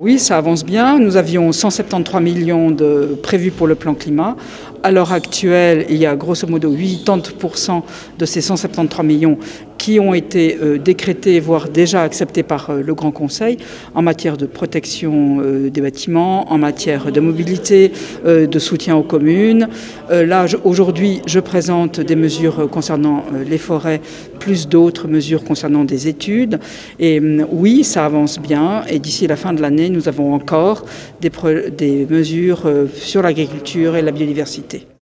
Oui, ça avance bien. Nous avions 173 millions de prévus pour le plan climat. À l'heure actuelle, il y a grosso modo 80% de ces 173 millions qui ont été euh, décrétés, voire déjà acceptés par euh, le Grand Conseil en matière de protection euh, des bâtiments, en matière de mobilité, de soutien aux communes. Là, aujourd'hui, je présente des mesures concernant les forêts, plus d'autres mesures concernant des études. Et hum, oui, ça avance bien. Et d'ici la fin de l'année, nous avons encore des mesures sur l'agriculture et la biodiversité.